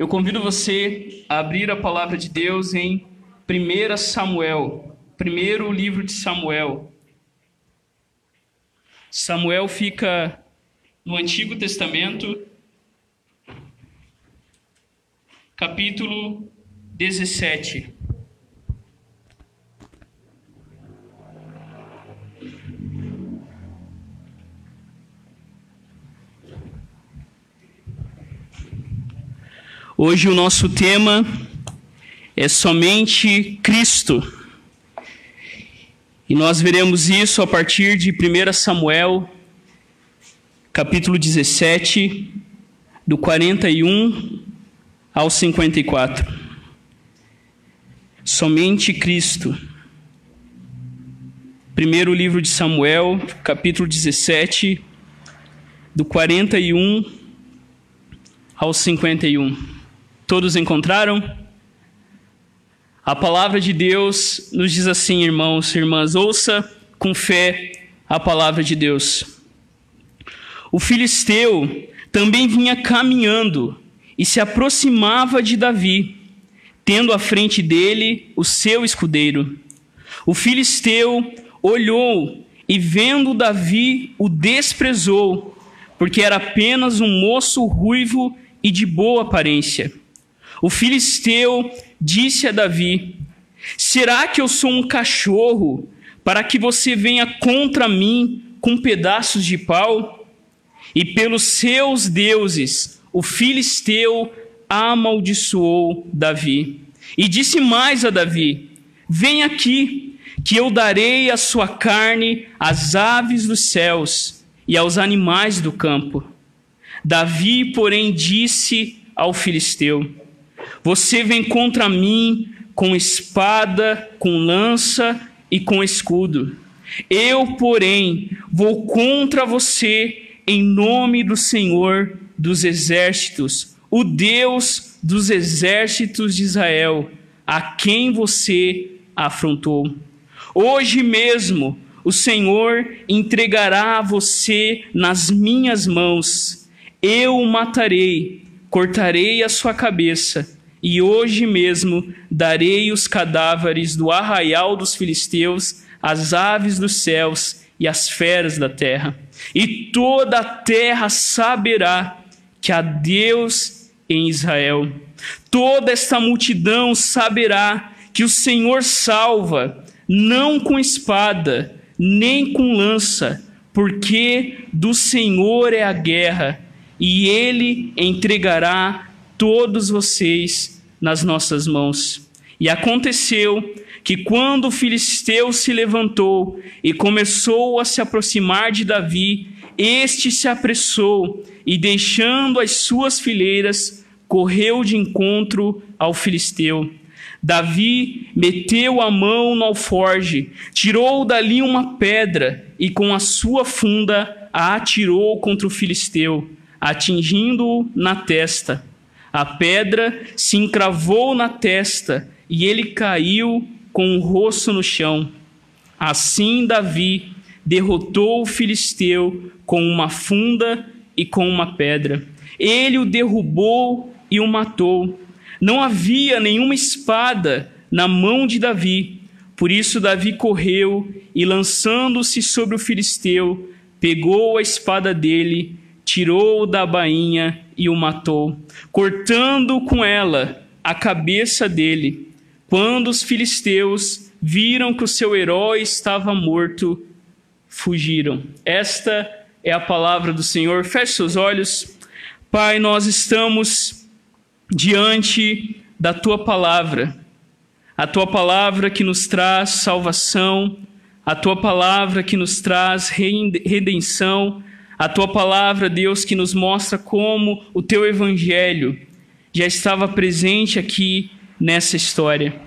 Eu convido você a abrir a palavra de Deus em 1 Samuel, primeiro livro de Samuel. Samuel fica no Antigo Testamento, capítulo 17. Hoje o nosso tema é somente Cristo. E nós veremos isso a partir de 1 Samuel, capítulo 17, do 41 ao 54. Somente Cristo. Primeiro livro de Samuel, capítulo 17, do 41 ao 51. Todos encontraram? A palavra de Deus nos diz assim, irmãos e irmãs, ouça com fé a palavra de Deus. O filisteu também vinha caminhando e se aproximava de Davi, tendo à frente dele o seu escudeiro. O filisteu olhou e, vendo Davi, o desprezou, porque era apenas um moço ruivo e de boa aparência. O filisteu disse a Davi: Será que eu sou um cachorro para que você venha contra mim com pedaços de pau? E pelos seus deuses, o filisteu amaldiçoou Davi. E disse mais a Davi: Vem aqui, que eu darei a sua carne às aves dos céus e aos animais do campo. Davi, porém, disse ao filisteu: você vem contra mim com espada, com lança e com escudo. Eu, porém, vou contra você em nome do Senhor dos exércitos, o Deus dos exércitos de Israel, a quem você afrontou. Hoje mesmo o Senhor entregará você nas minhas mãos. Eu o matarei, cortarei a sua cabeça e hoje mesmo darei os cadáveres do arraial dos filisteus às aves dos céus e às feras da terra. E toda a terra saberá que há Deus em Israel. Toda esta multidão saberá que o Senhor salva, não com espada, nem com lança, porque do Senhor é a guerra, e ele entregará todos vocês nas nossas mãos. E aconteceu que quando o filisteu se levantou e começou a se aproximar de Davi, este se apressou e, deixando as suas fileiras, correu de encontro ao filisteu. Davi meteu a mão no alforge, tirou dali uma pedra e, com a sua funda, a atirou contra o filisteu, atingindo-o na testa a pedra se encravou na testa e ele caiu com o rosto no chão. Assim Davi derrotou o filisteu com uma funda e com uma pedra. Ele o derrubou e o matou. Não havia nenhuma espada na mão de Davi. Por isso Davi correu e lançando-se sobre o filisteu, pegou a espada dele tirou da bainha e o matou, cortando com ela a cabeça dele. Quando os filisteus viram que o seu herói estava morto, fugiram. Esta é a palavra do Senhor. Feche seus olhos. Pai, nós estamos diante da tua palavra. A tua palavra que nos traz salvação, a tua palavra que nos traz redenção, a tua palavra, Deus, que nos mostra como o teu evangelho já estava presente aqui nessa história.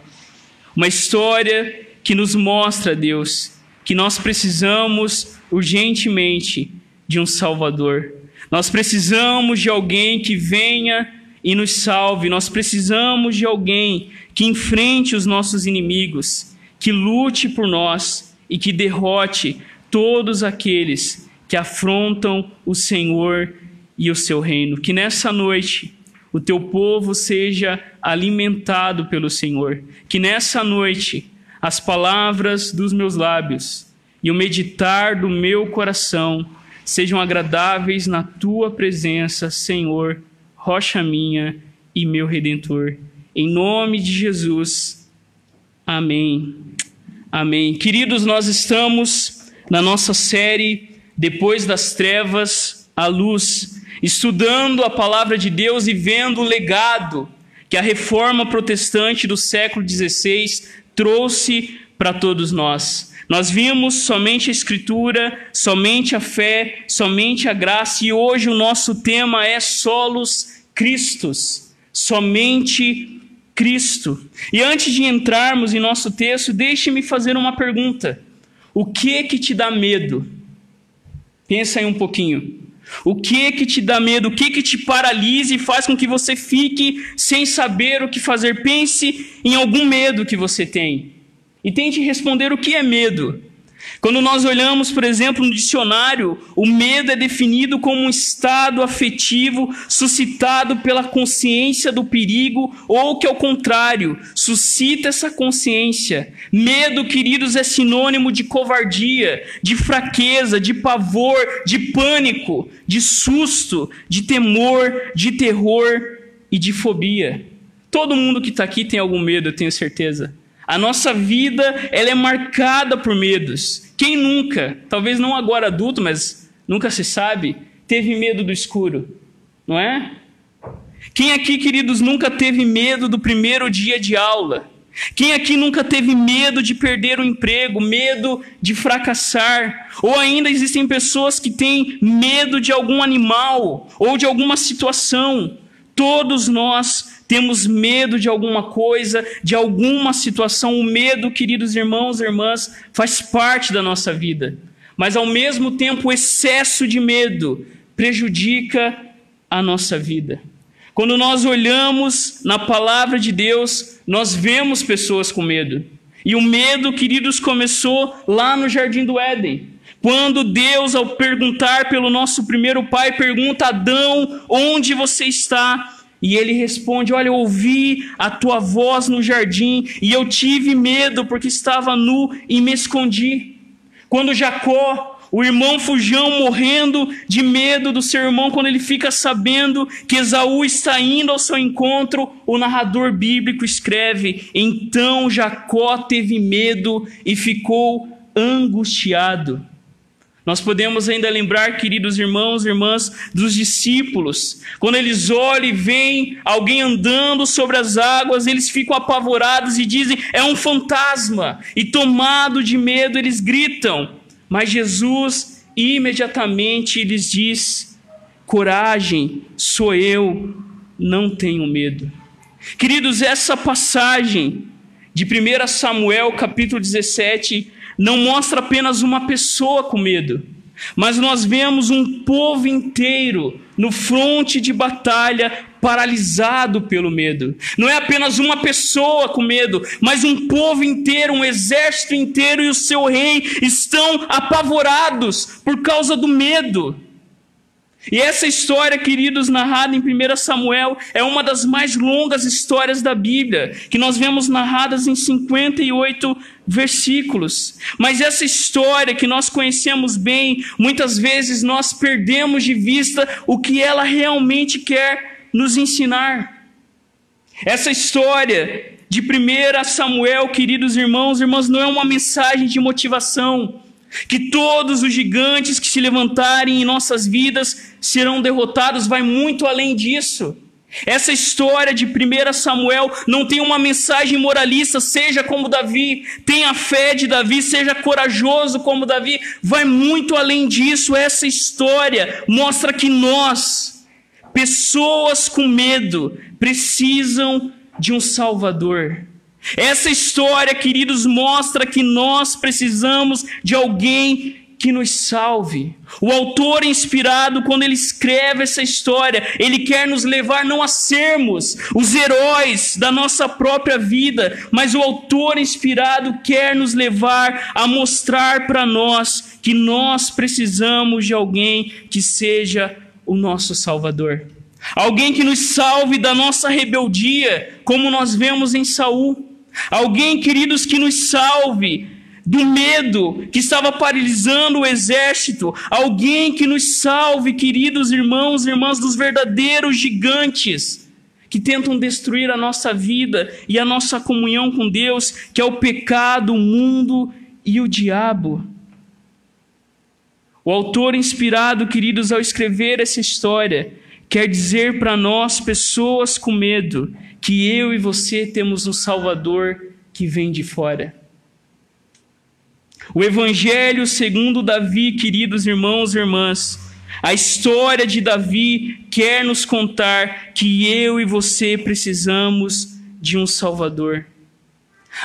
Uma história que nos mostra, Deus, que nós precisamos urgentemente de um Salvador. Nós precisamos de alguém que venha e nos salve. Nós precisamos de alguém que enfrente os nossos inimigos, que lute por nós e que derrote todos aqueles que afrontam o Senhor e o seu reino. Que nessa noite o teu povo seja alimentado pelo Senhor. Que nessa noite as palavras dos meus lábios e o meditar do meu coração sejam agradáveis na tua presença, Senhor, rocha minha e meu redentor. Em nome de Jesus. Amém. Amém. Queridos, nós estamos na nossa série Depois das Trevas à Luz, estudando a palavra de Deus e vendo o legado que a reforma protestante do século XVI trouxe para todos nós. Nós vimos somente a Escritura, somente a fé, somente a graça, e hoje o nosso tema é solos Cristos, somente Cristo. E antes de entrarmos em nosso texto, deixe-me fazer uma pergunta. O que que te dá medo? Pensa aí um pouquinho. O que que te dá medo? O que que te paralisa e faz com que você fique sem saber o que fazer? Pense em algum medo que você tem. E tente responder o que é medo. Quando nós olhamos, por exemplo, no dicionário, o medo é definido como um estado afetivo suscitado pela consciência do perigo ou que, ao contrário, suscita essa consciência. Medo, queridos, é sinônimo de covardia, de fraqueza, de pavor, de pânico, de susto, de temor, de terror e de fobia. Todo mundo que está aqui tem algum medo, eu tenho certeza. A nossa vida ela é marcada por medos. Quem nunca, talvez não agora adulto, mas nunca se sabe, teve medo do escuro, não é? Quem aqui, queridos, nunca teve medo do primeiro dia de aula? Quem aqui nunca teve medo de perder o emprego, medo de fracassar? Ou ainda existem pessoas que têm medo de algum animal ou de alguma situação? Todos nós temos medo de alguma coisa, de alguma situação. O medo, queridos irmãos e irmãs, faz parte da nossa vida. Mas ao mesmo tempo, o excesso de medo prejudica a nossa vida. Quando nós olhamos na palavra de Deus, nós vemos pessoas com medo. E o medo, queridos, começou lá no jardim do Éden. Quando Deus, ao perguntar pelo nosso primeiro pai, pergunta a Adão: onde você está? E ele responde: Olha, eu ouvi a tua voz no jardim e eu tive medo porque estava nu e me escondi. Quando Jacó, o irmão Fujão, morrendo de medo do seu irmão, quando ele fica sabendo que Esaú está indo ao seu encontro, o narrador bíblico escreve: Então Jacó teve medo e ficou angustiado. Nós podemos ainda lembrar, queridos irmãos e irmãs, dos discípulos. Quando eles olham e veem alguém andando sobre as águas, eles ficam apavorados e dizem: é um fantasma. E tomado de medo, eles gritam. Mas Jesus imediatamente lhes diz: coragem, sou eu, não tenho medo. Queridos, essa passagem de 1 Samuel, capítulo 17, não mostra apenas uma pessoa com medo, mas nós vemos um povo inteiro no fronte de batalha paralisado pelo medo. Não é apenas uma pessoa com medo, mas um povo inteiro, um exército inteiro e o seu rei estão apavorados por causa do medo. E essa história, queridos, narrada em 1 Samuel, é uma das mais longas histórias da Bíblia, que nós vemos narradas em 58 versículos. Mas essa história que nós conhecemos bem, muitas vezes nós perdemos de vista o que ela realmente quer nos ensinar. Essa história de 1 Samuel, queridos irmãos e irmãs, não é uma mensagem de motivação que todos os gigantes que se levantarem em nossas vidas serão derrotados, vai muito além disso. Essa história de 1 Samuel não tem uma mensagem moralista, seja como Davi, tenha fé de Davi, seja corajoso como Davi, vai muito além disso. Essa história mostra que nós, pessoas com medo, precisam de um Salvador. Essa história, queridos, mostra que nós precisamos de alguém que nos salve. O autor inspirado, quando ele escreve essa história, ele quer nos levar não a sermos os heróis da nossa própria vida, mas o autor inspirado quer nos levar a mostrar para nós que nós precisamos de alguém que seja o nosso Salvador. Alguém que nos salve da nossa rebeldia, como nós vemos em Saul. Alguém, queridos, que nos salve do medo que estava paralisando o exército. Alguém que nos salve, queridos irmãos e irmãs, dos verdadeiros gigantes que tentam destruir a nossa vida e a nossa comunhão com Deus, que é o pecado, o mundo e o diabo. O autor inspirado, queridos, ao escrever essa história, quer dizer para nós, pessoas com medo, que eu e você temos um Salvador que vem de fora. O Evangelho segundo Davi, queridos irmãos e irmãs, a história de Davi quer nos contar que eu e você precisamos de um Salvador.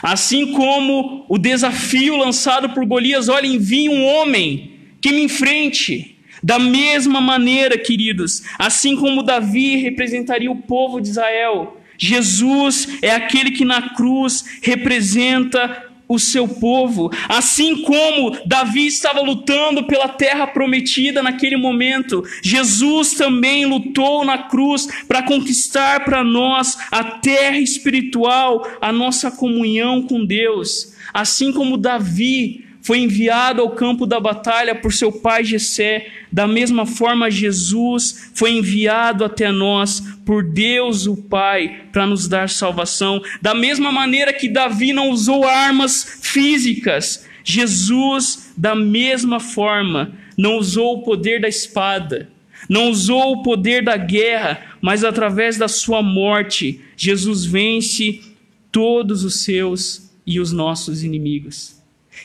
Assim como o desafio lançado por Golias, olha, envie um homem que me enfrente. Da mesma maneira, queridos, assim como Davi representaria o povo de Israel, Jesus é aquele que na cruz representa o seu povo, assim como Davi estava lutando pela terra prometida naquele momento, Jesus também lutou na cruz para conquistar para nós a terra espiritual, a nossa comunhão com Deus. Assim como Davi foi enviado ao campo da batalha por seu pai Jessé, da mesma forma Jesus foi enviado até nós por Deus o Pai para nos dar salvação. Da mesma maneira que Davi não usou armas físicas, Jesus da mesma forma não usou o poder da espada, não usou o poder da guerra, mas através da sua morte, Jesus vence todos os seus e os nossos inimigos.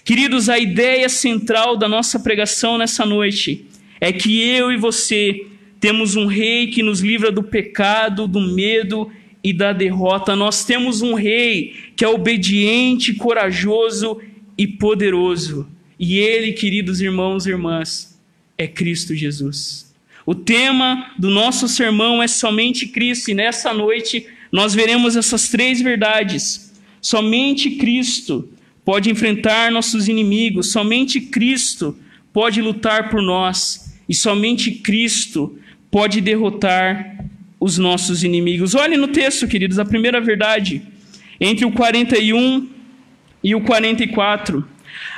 Queridos, a ideia central da nossa pregação nessa noite é que eu e você temos um rei que nos livra do pecado, do medo e da derrota. Nós temos um rei que é obediente, corajoso e poderoso. E ele, queridos irmãos e irmãs, é Cristo Jesus. O tema do nosso sermão é somente Cristo, e nessa noite nós veremos essas três verdades. Somente Cristo pode enfrentar nossos inimigos, somente Cristo pode lutar por nós e somente Cristo pode derrotar os nossos inimigos. Olhe no texto, queridos, a primeira verdade, entre o 41 e o 44.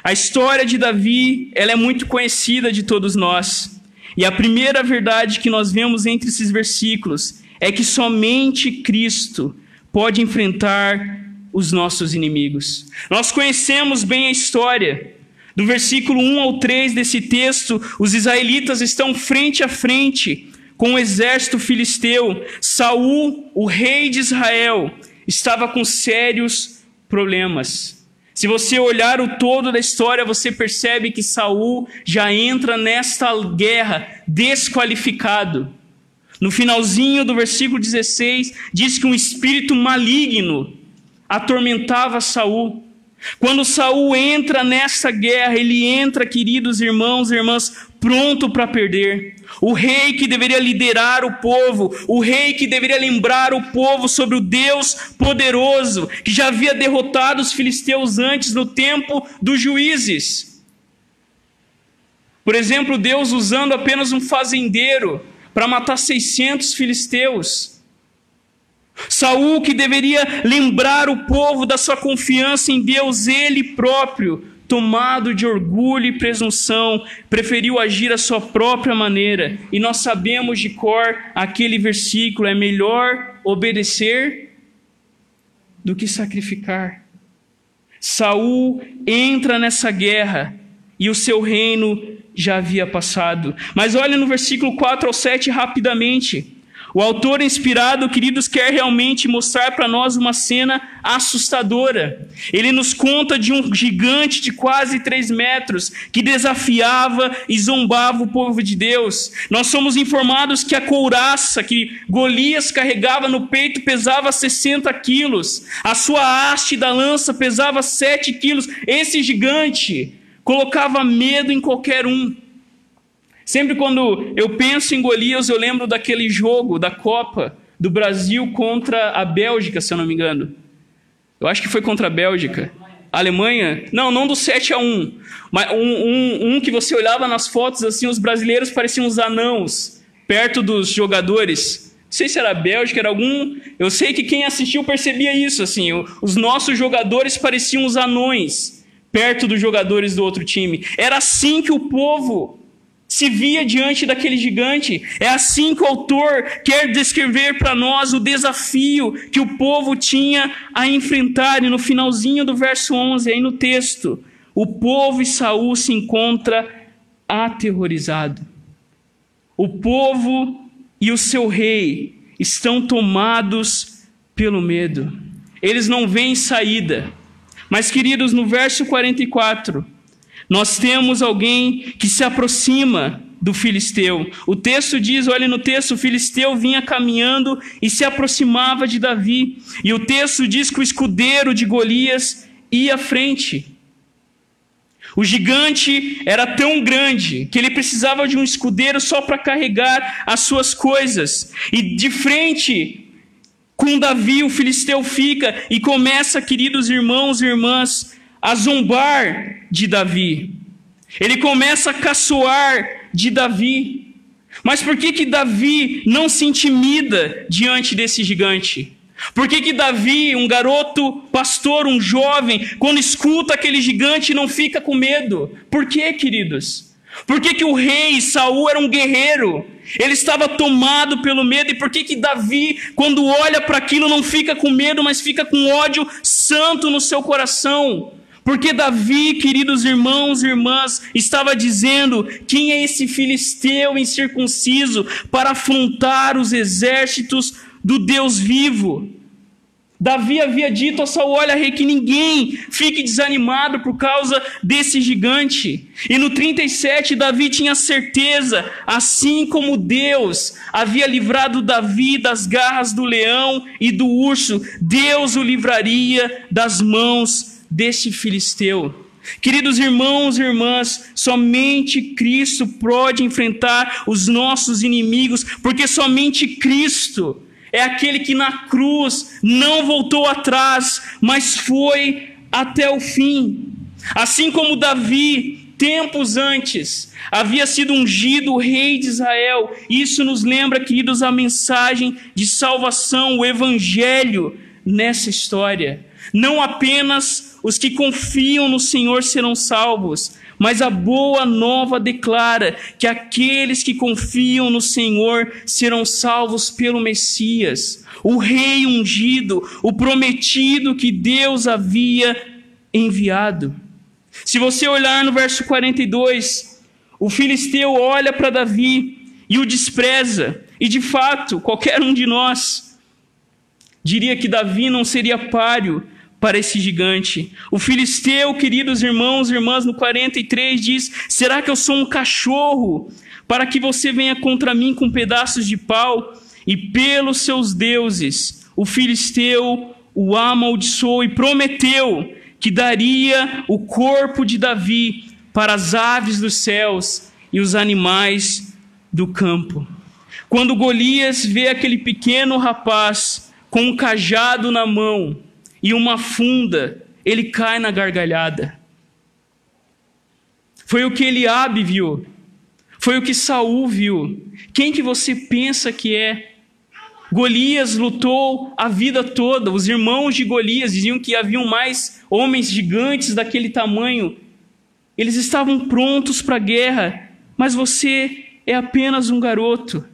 A história de Davi, ela é muito conhecida de todos nós. E a primeira verdade que nós vemos entre esses versículos é que somente Cristo pode enfrentar os nossos inimigos. Nós conhecemos bem a história. Do versículo 1 ao 3 desse texto, os israelitas estão frente a frente com o exército filisteu. Saul, o rei de Israel, estava com sérios problemas. Se você olhar o todo da história, você percebe que Saul já entra nesta guerra desqualificado. No finalzinho do versículo 16, diz que um espírito maligno atormentava Saul. Quando Saul entra nessa guerra, ele entra, queridos irmãos e irmãs, pronto para perder. O rei que deveria liderar o povo, o rei que deveria lembrar o povo sobre o Deus poderoso, que já havia derrotado os filisteus antes no tempo dos juízes. Por exemplo, Deus usando apenas um fazendeiro para matar 600 filisteus. Saul, que deveria lembrar o povo da sua confiança em Deus, ele próprio, tomado de orgulho e presunção, preferiu agir à sua própria maneira. E nós sabemos de cor aquele versículo: é melhor obedecer do que sacrificar. Saul entra nessa guerra e o seu reino já havia passado. Mas olha no versículo 4 ao 7 rapidamente. O autor inspirado, queridos, quer realmente mostrar para nós uma cena assustadora. Ele nos conta de um gigante de quase três metros que desafiava e zombava o povo de Deus. Nós somos informados que a couraça que Golias carregava no peito pesava 60 quilos. A sua haste da lança pesava 7 quilos. Esse gigante colocava medo em qualquer um. Sempre quando eu penso em Golias, eu lembro daquele jogo da Copa do Brasil contra a Bélgica, se eu não me engano. Eu acho que foi contra a Bélgica. A Alemanha? Não, não do 7 a 1. Mas um, um, um que você olhava nas fotos assim, os brasileiros pareciam uns anãos perto dos jogadores. sei se era Bélgica, era algum. Eu sei que quem assistiu percebia isso, assim. Os nossos jogadores pareciam os anões perto dos jogadores do outro time. Era assim que o povo se via diante daquele gigante. É assim que o autor quer descrever para nós o desafio que o povo tinha a enfrentar. E no finalzinho do verso 11, aí no texto, o povo e Saul se encontra aterrorizado. O povo e o seu rei estão tomados pelo medo. Eles não veem saída. Mas, queridos, no verso 44, nós temos alguém que se aproxima do filisteu. O texto diz, olha no texto, o filisteu vinha caminhando e se aproximava de Davi. E o texto diz que o escudeiro de Golias ia à frente. O gigante era tão grande que ele precisava de um escudeiro só para carregar as suas coisas. E de frente com Davi, o filisteu fica e começa, queridos irmãos e irmãs, a zombar de Davi. Ele começa a caçoar de Davi. Mas por que que Davi não se intimida diante desse gigante? Por que, que Davi, um garoto pastor, um jovem, quando escuta aquele gigante, não fica com medo? Por que, queridos? Por que, que o rei Saul era um guerreiro? Ele estava tomado pelo medo. E por que, que Davi, quando olha para aquilo, não fica com medo, mas fica com ódio santo no seu coração? Porque Davi, queridos irmãos e irmãs, estava dizendo: quem é esse filisteu incircunciso para afrontar os exércitos do Deus vivo. Davi havia dito a Saul: Olha, rei, que ninguém fique desanimado por causa desse gigante. E no 37, Davi tinha certeza, assim como Deus havia livrado Davi das garras do leão e do urso, Deus o livraria das mãos deste filisteu. Queridos irmãos e irmãs, somente Cristo pode enfrentar os nossos inimigos, porque somente Cristo é aquele que na cruz não voltou atrás, mas foi até o fim. Assim como Davi, tempos antes, havia sido ungido rei de Israel, isso nos lembra, queridos, a mensagem de salvação, o evangelho nessa história. Não apenas os que confiam no Senhor serão salvos, mas a boa nova declara que aqueles que confiam no Senhor serão salvos pelo Messias, o Rei ungido, o prometido que Deus havia enviado. Se você olhar no verso 42, o filisteu olha para Davi e o despreza, e de fato, qualquer um de nós diria que Davi não seria páreo para esse gigante. O filisteu, queridos irmãos e irmãs, no 43 diz: Será que eu sou um cachorro para que você venha contra mim com pedaços de pau? E pelos seus deuses, o filisteu o amaldiçoou e prometeu que daria o corpo de Davi para as aves dos céus e os animais do campo. Quando Golias vê aquele pequeno rapaz com um cajado na mão, e uma funda, ele cai na gargalhada. Foi o que Eliabe viu. Foi o que Saul viu. Quem que você pensa que é? Golias lutou a vida toda. Os irmãos de Golias diziam que haviam mais homens gigantes daquele tamanho. Eles estavam prontos para a guerra, mas você é apenas um garoto.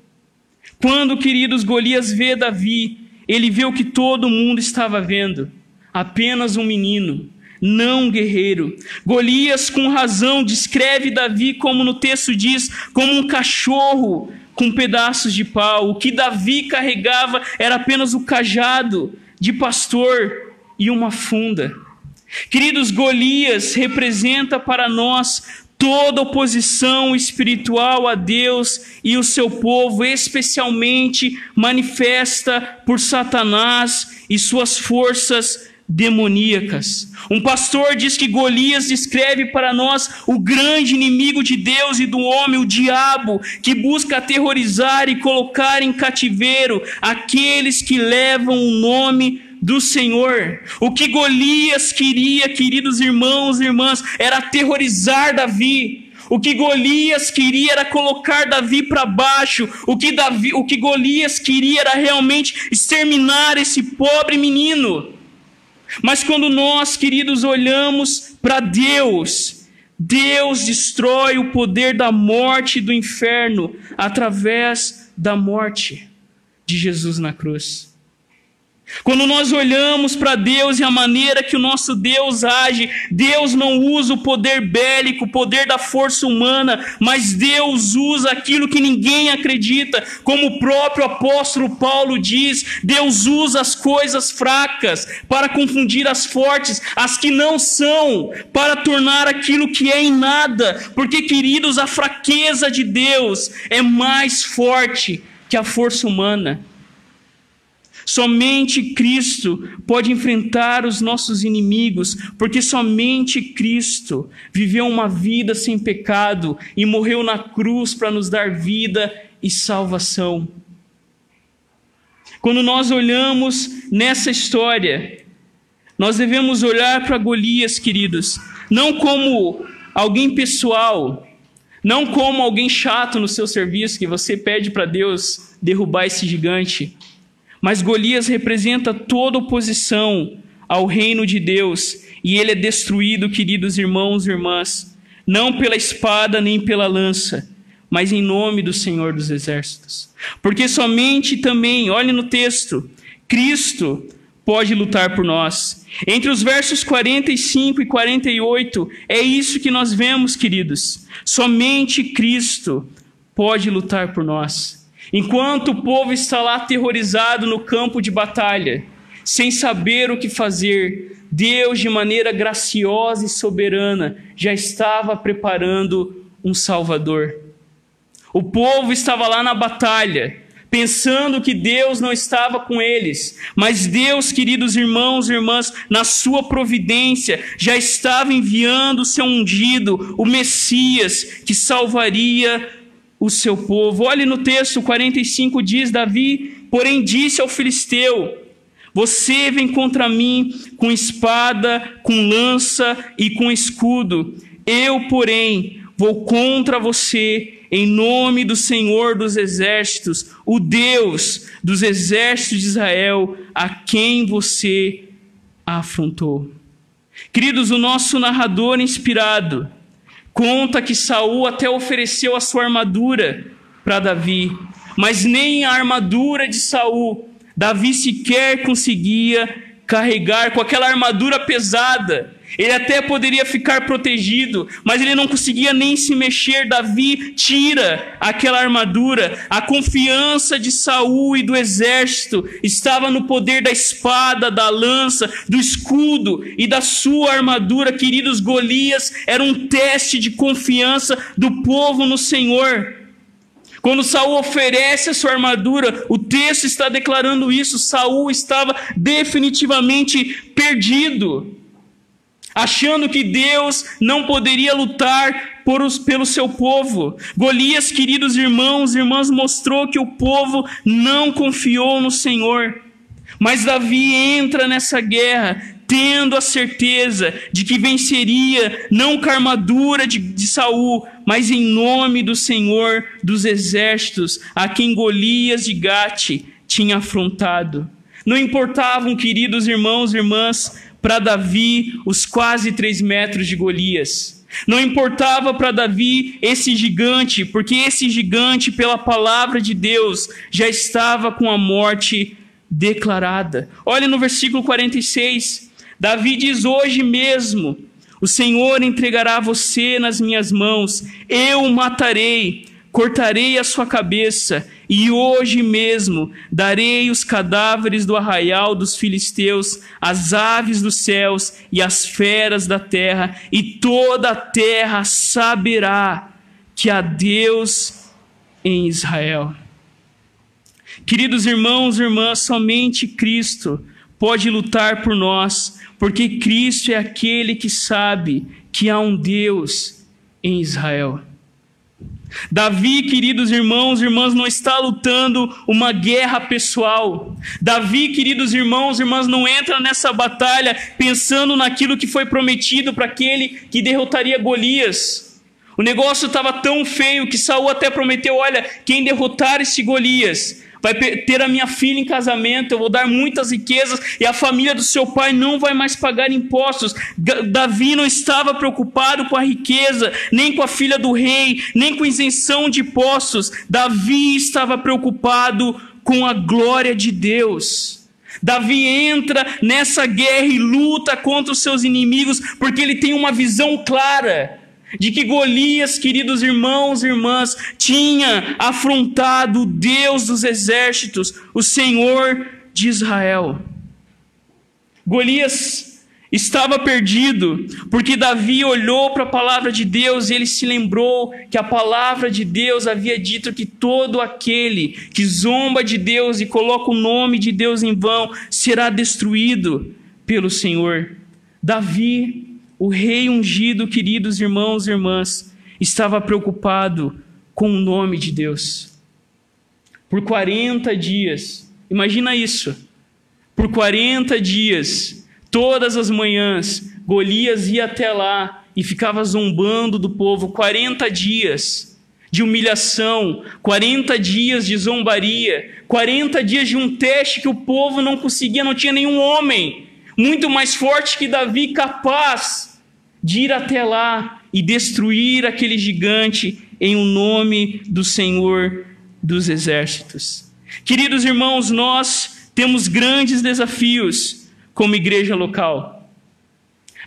Quando, queridos, Golias vê Davi, ele vê o que todo mundo estava vendo apenas um menino, não um guerreiro. Golias, com razão, descreve Davi, como no texto diz, como um cachorro com pedaços de pau. O que Davi carregava era apenas o cajado de pastor e uma funda. Queridos, Golias representa para nós toda oposição espiritual a Deus e o seu povo, especialmente manifesta por Satanás e suas forças demoníacas. Um pastor diz que Golias descreve para nós o grande inimigo de Deus e do homem, o diabo, que busca aterrorizar e colocar em cativeiro aqueles que levam o nome do Senhor. O que Golias queria, queridos irmãos e irmãs, era aterrorizar Davi. O que Golias queria era colocar Davi para baixo. O que, Davi, o que Golias queria era realmente exterminar esse pobre menino. Mas quando nós, queridos, olhamos para Deus, Deus destrói o poder da morte e do inferno através da morte de Jesus na cruz. Quando nós olhamos para Deus e a maneira que o nosso Deus age, Deus não usa o poder bélico, o poder da força humana, mas Deus usa aquilo que ninguém acredita, como o próprio apóstolo Paulo diz: Deus usa as coisas fracas para confundir as fortes, as que não são, para tornar aquilo que é em nada, porque, queridos, a fraqueza de Deus é mais forte que a força humana. Somente Cristo pode enfrentar os nossos inimigos, porque somente Cristo viveu uma vida sem pecado e morreu na cruz para nos dar vida e salvação. Quando nós olhamos nessa história, nós devemos olhar para Golias, queridos, não como alguém pessoal, não como alguém chato no seu serviço que você pede para Deus derrubar esse gigante mas Golias representa toda oposição ao reino de Deus, e ele é destruído, queridos irmãos e irmãs, não pela espada nem pela lança, mas em nome do Senhor dos Exércitos. Porque somente também, olhe no texto, Cristo pode lutar por nós. Entre os versos 45 e 48, é isso que nós vemos, queridos. Somente Cristo pode lutar por nós. Enquanto o povo está lá aterrorizado no campo de batalha, sem saber o que fazer, Deus, de maneira graciosa e soberana, já estava preparando um Salvador. O povo estava lá na batalha, pensando que Deus não estava com eles, mas Deus, queridos irmãos e irmãs, na sua providência, já estava enviando o seu ungido, o Messias, que salvaria o seu povo. Olhe no texto 45 diz Davi, porém disse ao filisteu: Você vem contra mim com espada, com lança e com escudo. Eu, porém, vou contra você em nome do Senhor dos exércitos, o Deus dos exércitos de Israel, a quem você afrontou. Queridos, o nosso narrador inspirado Conta que Saul até ofereceu a sua armadura para Davi, mas nem a armadura de Saul Davi sequer conseguia carregar com aquela armadura pesada. Ele até poderia ficar protegido, mas ele não conseguia nem se mexer. Davi tira aquela armadura. A confiança de Saul e do exército estava no poder da espada, da lança, do escudo e da sua armadura. Queridos, Golias era um teste de confiança do povo no Senhor. Quando Saul oferece a sua armadura, o texto está declarando isso. Saul estava definitivamente perdido achando que Deus não poderia lutar por os, pelo seu povo. Golias, queridos irmãos e irmãs, mostrou que o povo não confiou no Senhor. Mas Davi entra nessa guerra tendo a certeza de que venceria não com a armadura de, de Saul, mas em nome do Senhor dos exércitos, a quem Golias de Gate tinha afrontado. Não importavam, queridos irmãos e irmãs, para Davi os quase três metros de Golias. Não importava para Davi esse gigante, porque esse gigante, pela palavra de Deus, já estava com a morte declarada. Olha no versículo 46. Davi diz: Hoje mesmo o Senhor entregará você nas minhas mãos, eu o matarei, cortarei a sua cabeça e hoje mesmo darei os cadáveres do arraial dos filisteus, as aves dos céus e as feras da terra, e toda a terra saberá que há Deus em Israel. Queridos irmãos e irmãs, somente Cristo pode lutar por nós, porque Cristo é aquele que sabe que há um Deus em Israel. Davi, queridos irmãos e irmãs, não está lutando uma guerra pessoal. Davi, queridos irmãos e irmãs, não entra nessa batalha pensando naquilo que foi prometido para aquele que derrotaria Golias. O negócio estava tão feio que Saul até prometeu: olha, quem derrotar esse Golias vai ter a minha filha em casamento, eu vou dar muitas riquezas e a família do seu pai não vai mais pagar impostos. Davi não estava preocupado com a riqueza, nem com a filha do rei, nem com isenção de impostos. Davi estava preocupado com a glória de Deus. Davi entra nessa guerra e luta contra os seus inimigos porque ele tem uma visão clara de que Golias, queridos irmãos e irmãs, tinha afrontado o Deus dos exércitos, o Senhor de Israel. Golias estava perdido, porque Davi olhou para a palavra de Deus e ele se lembrou que a palavra de Deus havia dito que todo aquele que zomba de Deus e coloca o nome de Deus em vão será destruído pelo Senhor. Davi o rei ungido, queridos irmãos e irmãs, estava preocupado com o nome de Deus. Por 40 dias, imagina isso. Por 40 dias, todas as manhãs, Golias ia até lá e ficava zombando do povo. 40 dias de humilhação, 40 dias de zombaria, 40 dias de um teste que o povo não conseguia, não tinha nenhum homem muito mais forte que Davi capaz de ir até lá e destruir aquele gigante em o um nome do Senhor dos exércitos. Queridos irmãos, nós temos grandes desafios como igreja local.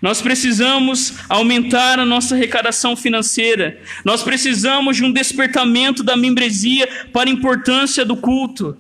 Nós precisamos aumentar a nossa arrecadação financeira. Nós precisamos de um despertamento da membresia para a importância do culto.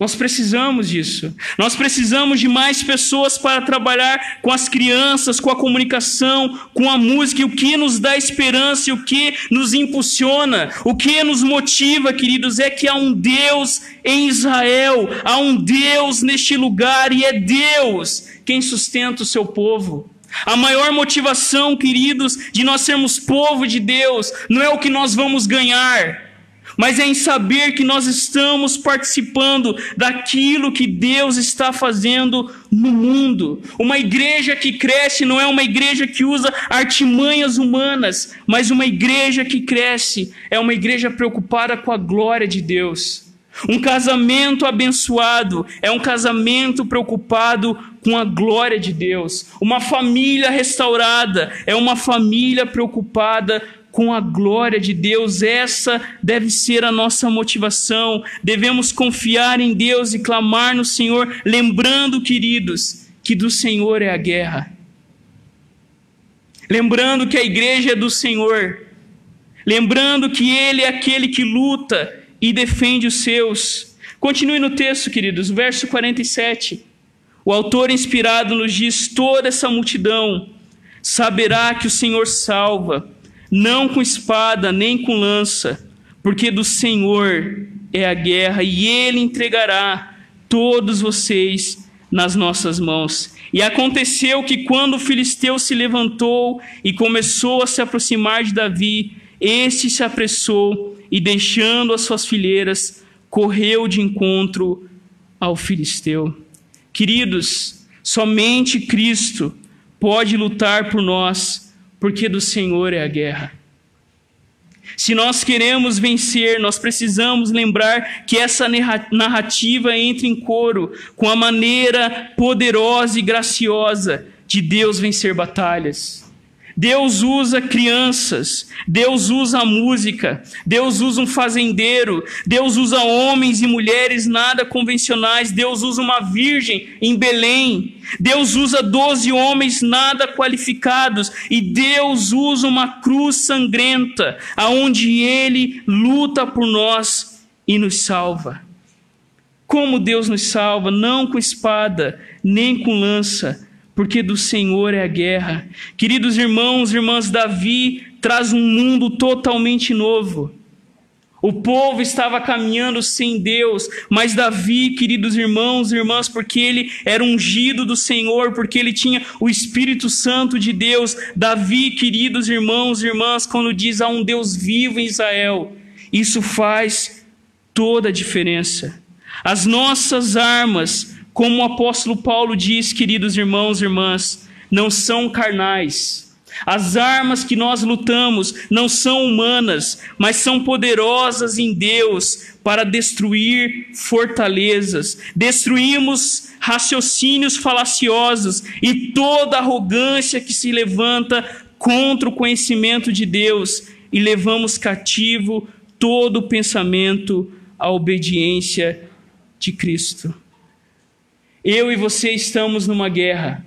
Nós precisamos disso. Nós precisamos de mais pessoas para trabalhar com as crianças, com a comunicação, com a música, e o que nos dá esperança e o que nos impulsiona, o que nos motiva, queridos, é que há um Deus em Israel, há um Deus neste lugar e é Deus quem sustenta o seu povo. A maior motivação, queridos, de nós sermos povo de Deus não é o que nós vamos ganhar mas é em saber que nós estamos participando daquilo que Deus está fazendo no mundo. Uma igreja que cresce não é uma igreja que usa artimanhas humanas, mas uma igreja que cresce é uma igreja preocupada com a glória de Deus. Um casamento abençoado é um casamento preocupado com a glória de Deus. Uma família restaurada é uma família preocupada com a glória de Deus. Essa deve ser a nossa motivação. Devemos confiar em Deus e clamar no Senhor, lembrando, queridos, que do Senhor é a guerra. Lembrando que a igreja é do Senhor. Lembrando que Ele é aquele que luta e defende os seus. Continue no texto, queridos, verso 47. O autor inspirado nos diz: toda essa multidão saberá que o Senhor salva não com espada nem com lança, porque do Senhor é a guerra e ele entregará todos vocês nas nossas mãos. E aconteceu que quando o filisteu se levantou e começou a se aproximar de Davi, este se apressou e, deixando as suas fileiras, correu de encontro ao filisteu. Queridos, somente Cristo pode lutar por nós porque do Senhor é a guerra. Se nós queremos vencer, nós precisamos lembrar que essa narrativa entra em coro com a maneira poderosa e graciosa de Deus vencer batalhas. Deus usa crianças, Deus usa música, Deus usa um fazendeiro, Deus usa homens e mulheres nada convencionais, Deus usa uma virgem em Belém, Deus usa doze homens nada qualificados e Deus usa uma cruz sangrenta, aonde Ele luta por nós e nos salva. Como Deus nos salva? Não com espada, nem com lança, porque do Senhor é a guerra. Queridos irmãos irmãs, Davi traz um mundo totalmente novo. O povo estava caminhando sem Deus, mas Davi, queridos irmãos e irmãs, porque ele era ungido do Senhor, porque ele tinha o Espírito Santo de Deus. Davi, queridos irmãos e irmãs, quando diz há um Deus vivo em Israel, isso faz toda a diferença. As nossas armas como o apóstolo Paulo diz, queridos irmãos e irmãs, não são carnais. As armas que nós lutamos não são humanas, mas são poderosas em Deus para destruir fortalezas. Destruímos raciocínios falaciosos e toda arrogância que se levanta contra o conhecimento de Deus e levamos cativo todo pensamento à obediência de Cristo. Eu e você estamos numa guerra,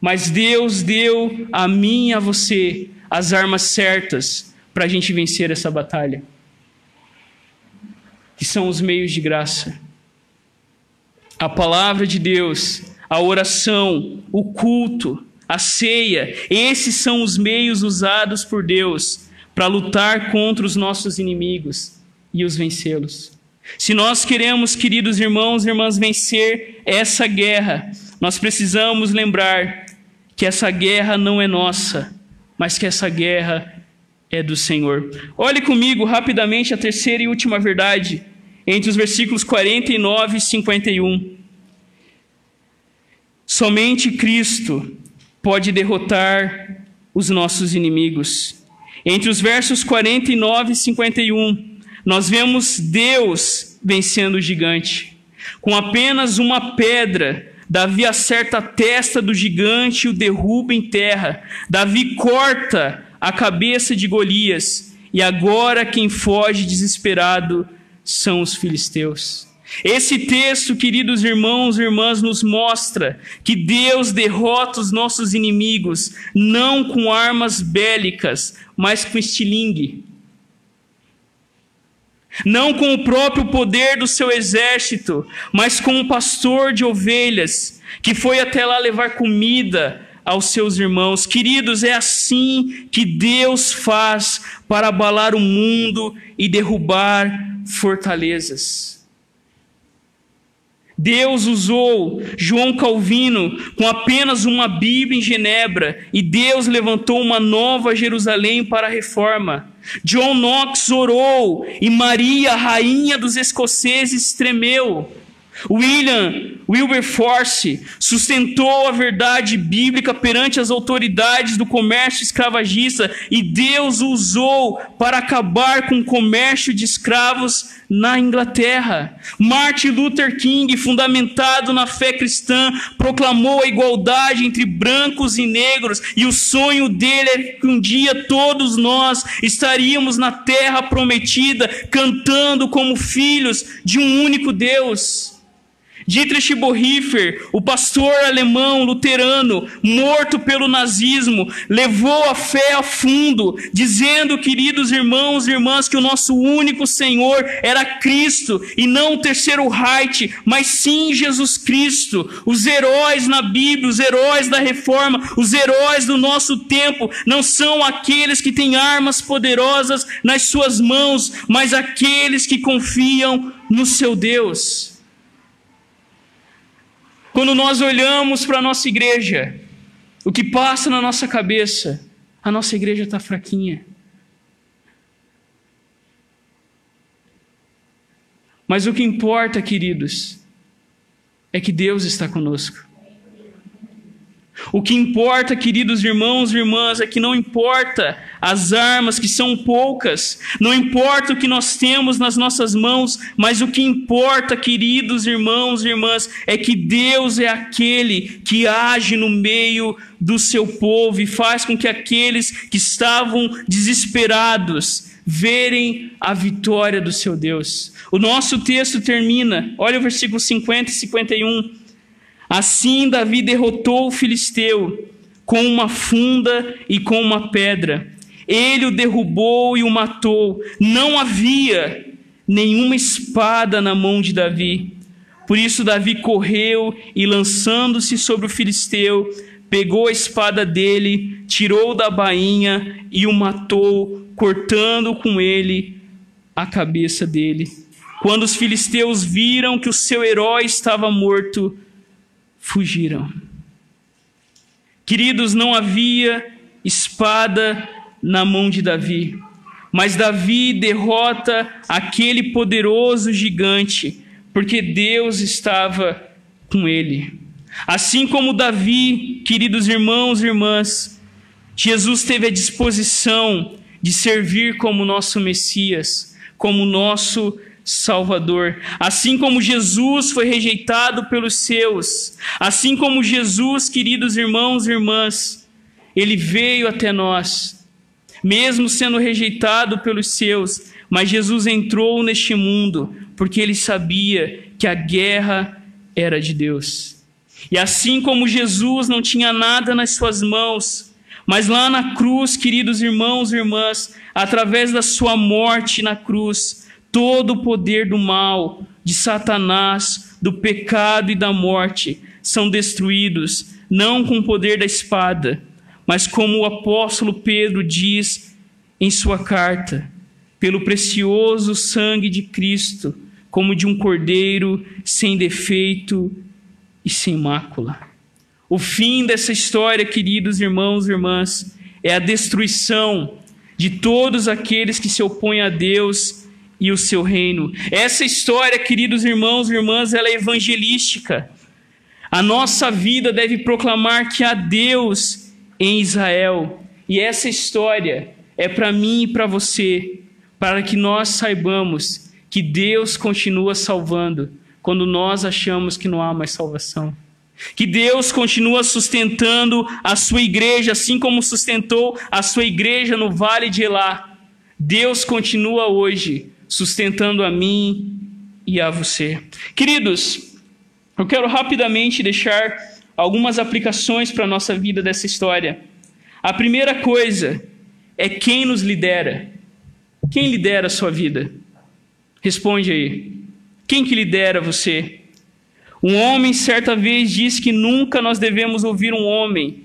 mas Deus deu a mim e a você as armas certas para a gente vencer essa batalha, que são os meios de graça. A palavra de Deus, a oração, o culto, a ceia, esses são os meios usados por Deus para lutar contra os nossos inimigos e os vencê-los. Se nós queremos, queridos irmãos e irmãs, vencer essa guerra, nós precisamos lembrar que essa guerra não é nossa, mas que essa guerra é do Senhor. Olhe comigo rapidamente a terceira e última verdade, entre os versículos 49 e 51. Somente Cristo pode derrotar os nossos inimigos. Entre os versos 49 e 51, nós vemos Deus vencendo o gigante. Com apenas uma pedra, Davi acerta a testa do gigante e o derruba em terra. Davi corta a cabeça de Golias. E agora quem foge desesperado são os filisteus. Esse texto, queridos irmãos e irmãs, nos mostra que Deus derrota os nossos inimigos não com armas bélicas, mas com estilingue. Não com o próprio poder do seu exército, mas com um pastor de ovelhas que foi até lá levar comida aos seus irmãos. Queridos, é assim que Deus faz para abalar o mundo e derrubar fortalezas. Deus usou João Calvino com apenas uma Bíblia em Genebra e Deus levantou uma nova Jerusalém para a reforma. John Knox orou e Maria, rainha dos escoceses, tremeu. William Wilberforce sustentou a verdade bíblica perante as autoridades do comércio escravagista e Deus o usou para acabar com o comércio de escravos na Inglaterra. Martin Luther King, fundamentado na fé cristã, proclamou a igualdade entre brancos e negros e o sonho dele é que um dia todos nós estaríamos na terra prometida cantando como filhos de um único Deus. Dietrich Bonhoeffer, o pastor alemão luterano, morto pelo nazismo, levou a fé a fundo, dizendo, queridos irmãos e irmãs, que o nosso único Senhor era Cristo e não o terceiro Reich, mas sim Jesus Cristo. Os heróis na Bíblia, os heróis da reforma, os heróis do nosso tempo, não são aqueles que têm armas poderosas nas suas mãos, mas aqueles que confiam no seu Deus. Quando nós olhamos para a nossa igreja, o que passa na nossa cabeça? A nossa igreja está fraquinha. Mas o que importa, queridos, é que Deus está conosco. O que importa, queridos irmãos e irmãs, é que não importa as armas, que são poucas, não importa o que nós temos nas nossas mãos, mas o que importa, queridos irmãos e irmãs, é que Deus é aquele que age no meio do seu povo e faz com que aqueles que estavam desesperados verem a vitória do seu Deus. O nosso texto termina, olha o versículo 50 e 51. Assim Davi derrotou o filisteu com uma funda e com uma pedra. Ele o derrubou e o matou. Não havia nenhuma espada na mão de Davi. Por isso Davi correu e lançando-se sobre o filisteu, pegou a espada dele, tirou da bainha e o matou, cortando com ele a cabeça dele. Quando os filisteus viram que o seu herói estava morto, fugiram. Queridos, não havia espada na mão de Davi, mas Davi derrota aquele poderoso gigante, porque Deus estava com ele. Assim como Davi, queridos irmãos e irmãs, Jesus teve a disposição de servir como nosso Messias, como nosso Salvador. Assim como Jesus foi rejeitado pelos seus, assim como Jesus, queridos irmãos e irmãs, ele veio até nós, mesmo sendo rejeitado pelos seus, mas Jesus entrou neste mundo porque ele sabia que a guerra era de Deus. E assim como Jesus não tinha nada nas suas mãos, mas lá na cruz, queridos irmãos e irmãs, através da sua morte na cruz, todo o poder do mal, de Satanás, do pecado e da morte são destruídos, não com o poder da espada, mas como o apóstolo Pedro diz em sua carta, pelo precioso sangue de Cristo, como de um cordeiro sem defeito e sem mácula. O fim dessa história, queridos irmãos e irmãs, é a destruição de todos aqueles que se opõem a Deus e o seu reino. Essa história, queridos irmãos e irmãs, ela é evangelística. A nossa vida deve proclamar que há Deus em Israel. E essa história é para mim e para você, para que nós saibamos que Deus continua salvando quando nós achamos que não há mais salvação. Que Deus continua sustentando a sua igreja, assim como sustentou a sua igreja no vale de Elá. Deus continua hoje sustentando a mim e a você. Queridos, eu quero rapidamente deixar algumas aplicações para a nossa vida dessa história. A primeira coisa é quem nos lidera. Quem lidera a sua vida? Responde aí. Quem que lidera você? Um homem certa vez disse que nunca nós devemos ouvir um homem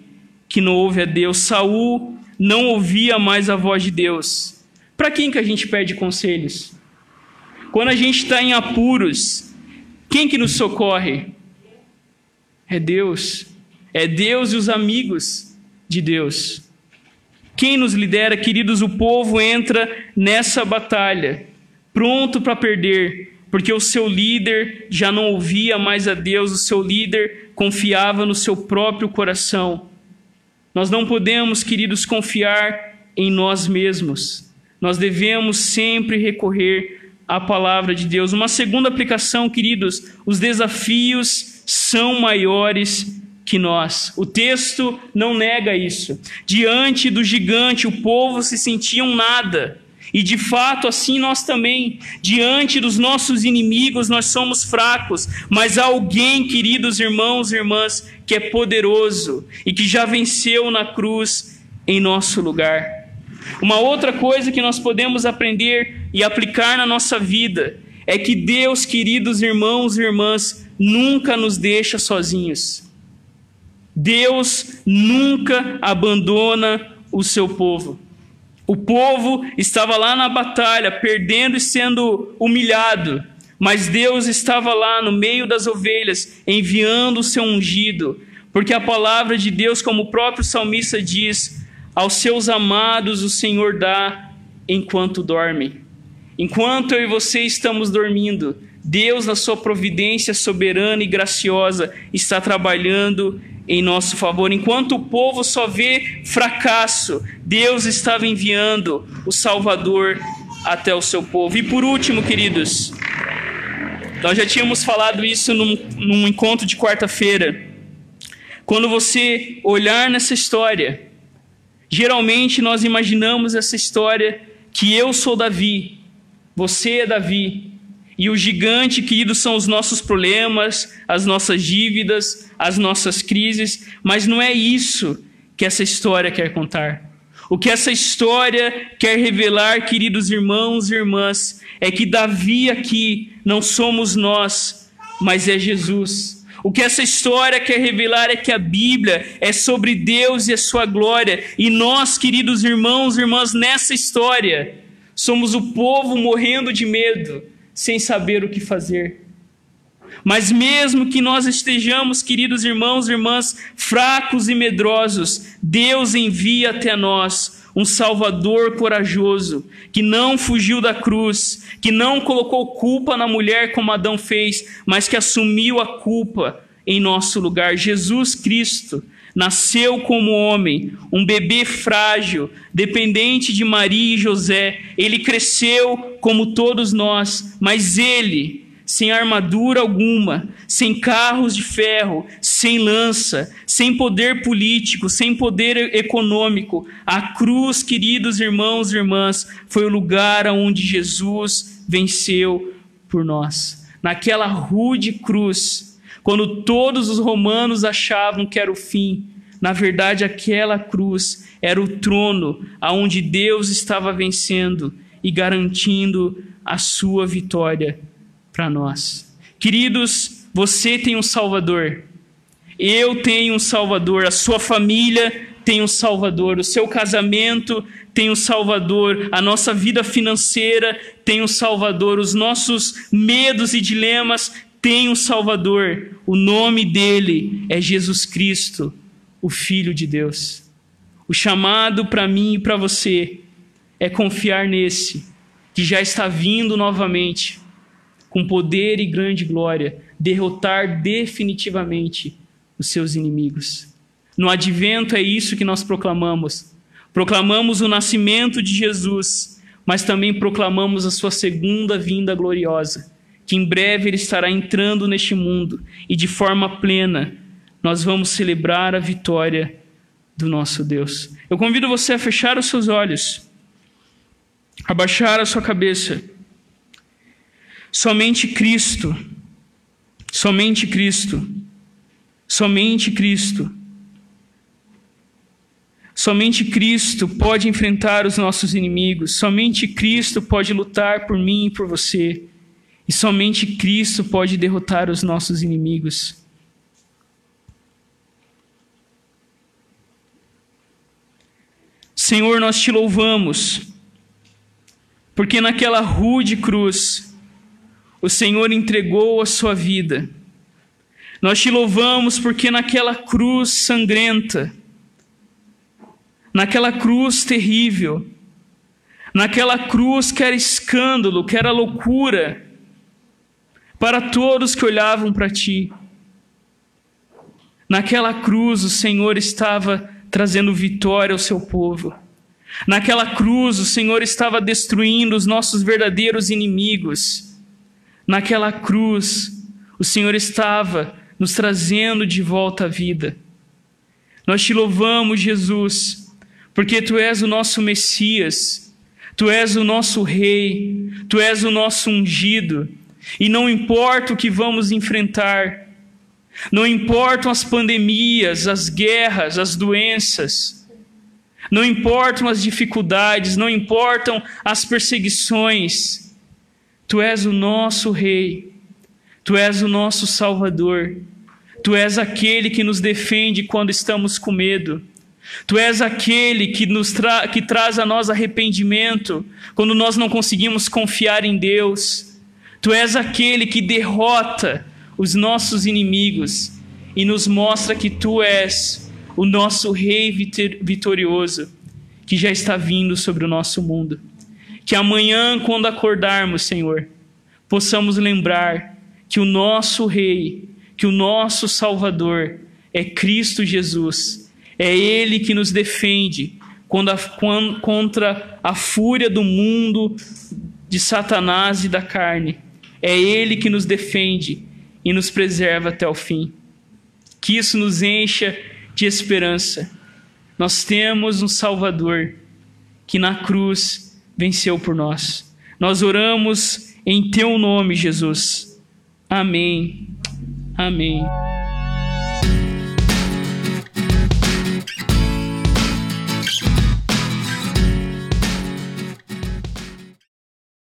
que não ouve a Deus. Saul não ouvia mais a voz de Deus. Para quem que a gente pede conselhos? Quando a gente está em apuros, quem que nos socorre? É Deus. É Deus e os amigos de Deus. Quem nos lidera, queridos? O povo entra nessa batalha, pronto para perder, porque o seu líder já não ouvia mais a Deus, o seu líder confiava no seu próprio coração. Nós não podemos, queridos, confiar em nós mesmos. Nós devemos sempre recorrer à palavra de Deus. Uma segunda aplicação, queridos, os desafios são maiores que nós. O texto não nega isso. Diante do gigante, o povo se sentia um nada. E de fato, assim nós também, diante dos nossos inimigos, nós somos fracos, mas há alguém, queridos irmãos e irmãs, que é poderoso e que já venceu na cruz em nosso lugar. Uma outra coisa que nós podemos aprender e aplicar na nossa vida é que Deus, queridos irmãos e irmãs, nunca nos deixa sozinhos. Deus nunca abandona o seu povo. O povo estava lá na batalha, perdendo e sendo humilhado, mas Deus estava lá no meio das ovelhas, enviando o seu ungido, porque a palavra de Deus, como o próprio salmista diz, aos seus amados o Senhor dá enquanto dormem. Enquanto eu e você estamos dormindo, Deus, na sua providência soberana e graciosa, está trabalhando em nosso favor. Enquanto o povo só vê fracasso, Deus estava enviando o Salvador até o seu povo. E por último, queridos, nós já tínhamos falado isso num, num encontro de quarta-feira. Quando você olhar nessa história, geralmente nós imaginamos essa história que eu sou Davi, você é Davi, e o gigante, querido, são os nossos problemas, as nossas dívidas, as nossas crises, mas não é isso que essa história quer contar. O que essa história quer revelar, queridos irmãos e irmãs, é que Davi aqui não somos nós, mas é Jesus. O que essa história quer revelar é que a Bíblia é sobre Deus e a sua glória, e nós, queridos irmãos e irmãs, nessa história, somos o povo morrendo de medo sem saber o que fazer. Mas mesmo que nós estejamos, queridos irmãos e irmãs, fracos e medrosos, Deus envia até nós um Salvador corajoso, que não fugiu da cruz, que não colocou culpa na mulher como Adão fez, mas que assumiu a culpa em nosso lugar. Jesus Cristo nasceu como homem, um bebê frágil, dependente de Maria e José. Ele cresceu como todos nós, mas ele, sem armadura alguma, sem carros de ferro, sem lança, sem poder político, sem poder econômico, a cruz, queridos irmãos e irmãs, foi o lugar onde Jesus venceu por nós. Naquela rude cruz, quando todos os romanos achavam que era o fim, na verdade aquela cruz era o trono aonde Deus estava vencendo e garantindo a sua vitória para nós. Queridos, você tem um Salvador. Eu tenho um Salvador, a sua família tem um Salvador, o seu casamento tem um Salvador, a nossa vida financeira tem um Salvador, os nossos medos e dilemas tem um Salvador, o nome dele é Jesus Cristo, o Filho de Deus. O chamado para mim e para você é confiar nesse, que já está vindo novamente, com poder e grande glória, derrotar definitivamente os seus inimigos. No advento é isso que nós proclamamos. Proclamamos o nascimento de Jesus, mas também proclamamos a sua segunda vinda gloriosa que em breve ele estará entrando neste mundo e de forma plena nós vamos celebrar a vitória do nosso Deus. Eu convido você a fechar os seus olhos, abaixar a sua cabeça. Somente Cristo, somente Cristo, somente Cristo. Somente Cristo pode enfrentar os nossos inimigos, somente Cristo pode lutar por mim e por você. E somente Cristo pode derrotar os nossos inimigos. Senhor, nós te louvamos, porque naquela rude cruz, o Senhor entregou a sua vida. Nós te louvamos porque naquela cruz sangrenta, naquela cruz terrível, naquela cruz que era escândalo, que era loucura, para todos que olhavam para ti. Naquela cruz, o Senhor estava trazendo vitória ao seu povo. Naquela cruz, o Senhor estava destruindo os nossos verdadeiros inimigos. Naquela cruz, o Senhor estava nos trazendo de volta à vida. Nós te louvamos, Jesus, porque tu és o nosso Messias, tu és o nosso Rei, tu és o nosso ungido. E não importa o que vamos enfrentar, não importam as pandemias, as guerras, as doenças, não importam as dificuldades, não importam as perseguições, Tu és o nosso Rei, Tu és o nosso Salvador, Tu és aquele que nos defende quando estamos com medo. Tu és aquele que, nos tra que traz a nós arrependimento quando nós não conseguimos confiar em Deus. Tu és aquele que derrota os nossos inimigos e nos mostra que tu és o nosso Rei vitorioso que já está vindo sobre o nosso mundo. Que amanhã, quando acordarmos, Senhor, possamos lembrar que o nosso Rei, que o nosso Salvador é Cristo Jesus. É Ele que nos defende contra a fúria do mundo, de Satanás e da carne. É Ele que nos defende e nos preserva até o fim. Que isso nos encha de esperança. Nós temos um Salvador que na cruz venceu por nós. Nós oramos em Teu nome, Jesus. Amém. Amém.